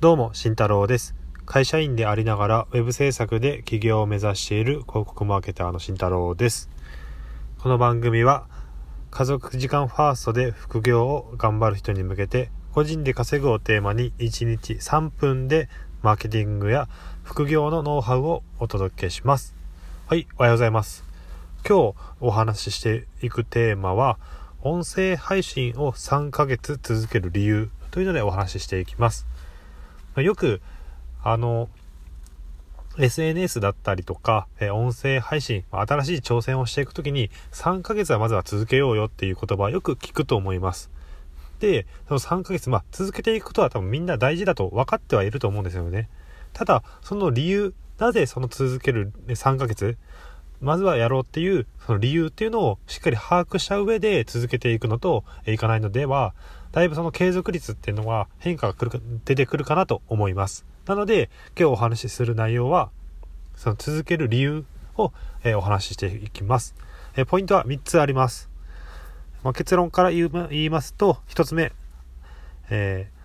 どうも、慎太郎です。会社員でありながら、ウェブ制作で起業を目指している広告マーケターの慎太郎です。この番組は、家族時間ファーストで副業を頑張る人に向けて、個人で稼ぐをテーマに1日3分でマーケティングや副業のノウハウをお届けします。はい、おはようございます。今日お話ししていくテーマは、音声配信を3ヶ月続ける理由というのでお話ししていきます。よく、あの、SNS だったりとか、え音声配信、新しい挑戦をしていくときに、3ヶ月はまずは続けようよっていう言葉はよく聞くと思います。で、その3ヶ月、まあ、続けていくことは多分みんな大事だと分かってはいると思うんですよね。ただ、その理由、なぜその続ける3ヶ月、まずはやろうっていう、その理由っていうのをしっかり把握した上で続けていくのといかないのでは、だいぶその継続率っていうのは変化が来る出てくるかなと思います。なので、今日お話しする内容は、その続ける理由を、えお話ししていきます。えポイントは3つあります。まあ、結論から言う言いますと、1つ目、えー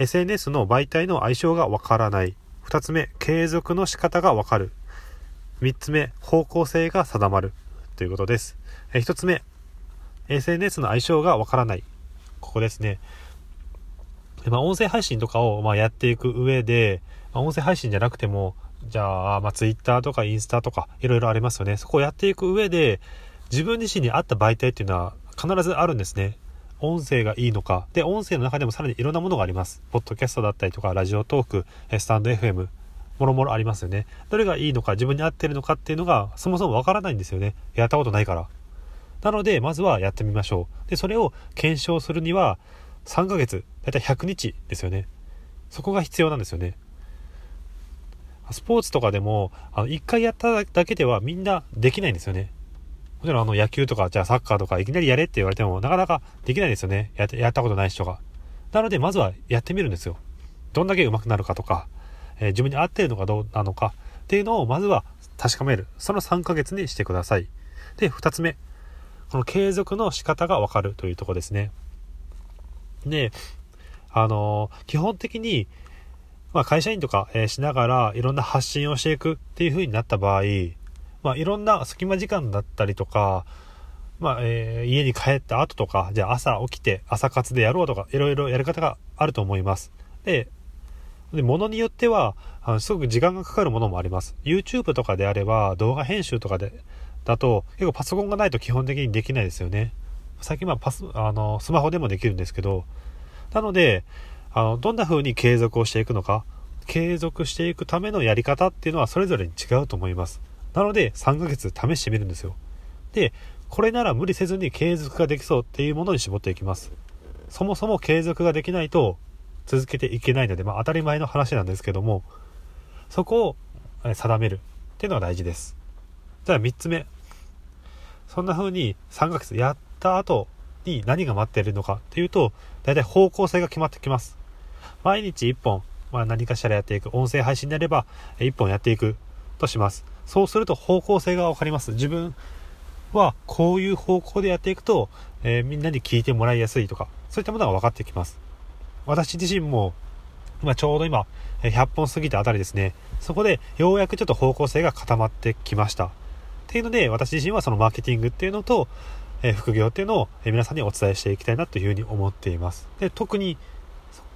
SNS の媒体の相性がわからない。2つ目、継続の仕方がわかる。3つ目、方向性が定まる。ということです。え1つ目、SNS の相性がわからない。ここですね。まあ、音声配信とかをまやっていく上で、まあ、音声配信じゃなくても、じゃあ、まあ、Twitter とかインスタとかいろいろありますよね。そこをやっていく上で、自分自身に合った媒体っていうのは必ずあるんですね。音声がいいのか。で、音声の中でもさらにいろんなものがあります。ポッドキャストだったりとか、ラジオトーク、スタンド FM、もろもろありますよね。どれがいいのか、自分に合ってるのかっていうのが、そもそもわからないんですよね。やったことないから。なので、まずはやってみましょう。で、それを検証するには、3ヶ月、だいたい100日ですよね。そこが必要なんですよね。スポーツとかでも、あの、1回やっただけではみんなできないんですよね。もちろんあの野球とか、じゃあサッカーとかいきなりやれって言われても、なかなかできないですよね。やっやったことない人が。なので、まずはやってみるんですよ。どんだけ上手くなるかとか、え自分に合っているのかどうなのかっていうのをまずは確かめる。その3ヶ月にしてください。で、2つ目。この継続の仕方がわかるというところですね。で、あのー基本的に、まあ、会社員とか、えーしながらいろんな発信をしていくっていう風になった場合、まあ、いろんな隙間時間だったりとか、まあ、えー家に帰った後とか、じゃあ朝起きて朝活でやろうとか、いろいろやり方があると思います。で、で、ものによっては、あのすごく時間がかかるものもあります。YouTube とかであれば、動画編集とかで、だと、結構パソコンがないと基本的にできないですよね。最近はパス、あの、スマホでもできるんですけど、なので、あの、どんな風に継続をしていくのか、継続していくためのやり方っていうのはそれぞれに違うと思います。なので、3ヶ月試してみるんですよ。で、これなら無理せずに継続ができそうっていうものに絞っていきます。そもそも継続ができないと続けていけないので、まあ当たり前の話なんですけども、そこを定めるっていうのが大事です。じゃあ3つ目。そんな風に3ヶ月やった後に何が待っているのかっていうと、大体方向性が決まってきます。毎日1本、まあ、何かしらやっていく。音声配信であれば1本やっていくとします。そうすると方向性がわかります。自分はこういう方向でやっていくと、えーみんなに聞いてもらいやすいとか、そういったものが分かってきます。私自身も、まあ、ちょうど今、100本過ぎたあたりですね。そこでようやくちょっと方向性が固まってきました。っていうので、私自身はそのマーケティングっていうのと、え副業っていうのを、皆さんにお伝えしていきたいなというふうに思っています。で、特に、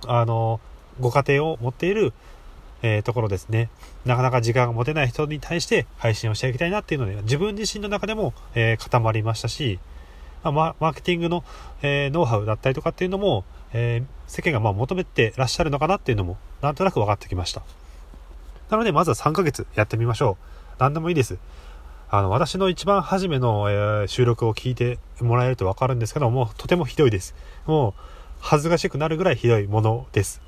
あの、ご家庭を持っている、えーところですね。なかなか時間が持てない人に対して配信をしていきたいなっていうので、自分自身の中でも、えー固まりましたし、マーケティングの、えーノウハウだったりとかっていうのも、えー世間がまあ求めてらっしゃるのかなっていうのも、なんとなく分かってきました。なので、まずは3ヶ月やってみましょう。何でもいいです。あの、私の一番初めの、えー収録を聞いてもらえるとわかるんですけども、とてもひどいです。もう、恥ずかしくなるぐらいひどいものです。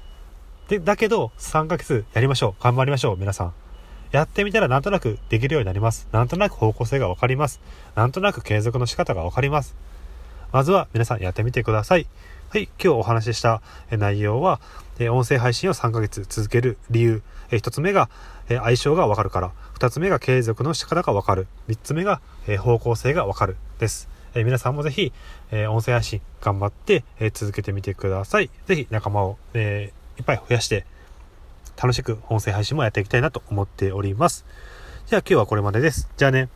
で、だけど、3ヶ月やりましょう。頑張りましょう、皆さん。やってみたらなんとなくできるようになります。なんとなく方向性がわかります。なんとなく継続の仕方がわかります。まずは皆さんやってみてください。はい、今日お話しした内容は、音声配信を3ヶ月続ける理由。1つ目が、相性がわかるから。2つ目が継続の仕方がわかる。3つ目が、方向性がわかる。です。皆さんもぜひ、音声配信頑張って、続けてみてください。ぜひ仲間を、いっぱい増やして、楽しく音声配信もやっていきたいなと思っております。じゃあ今日はこれまでです。じゃあね。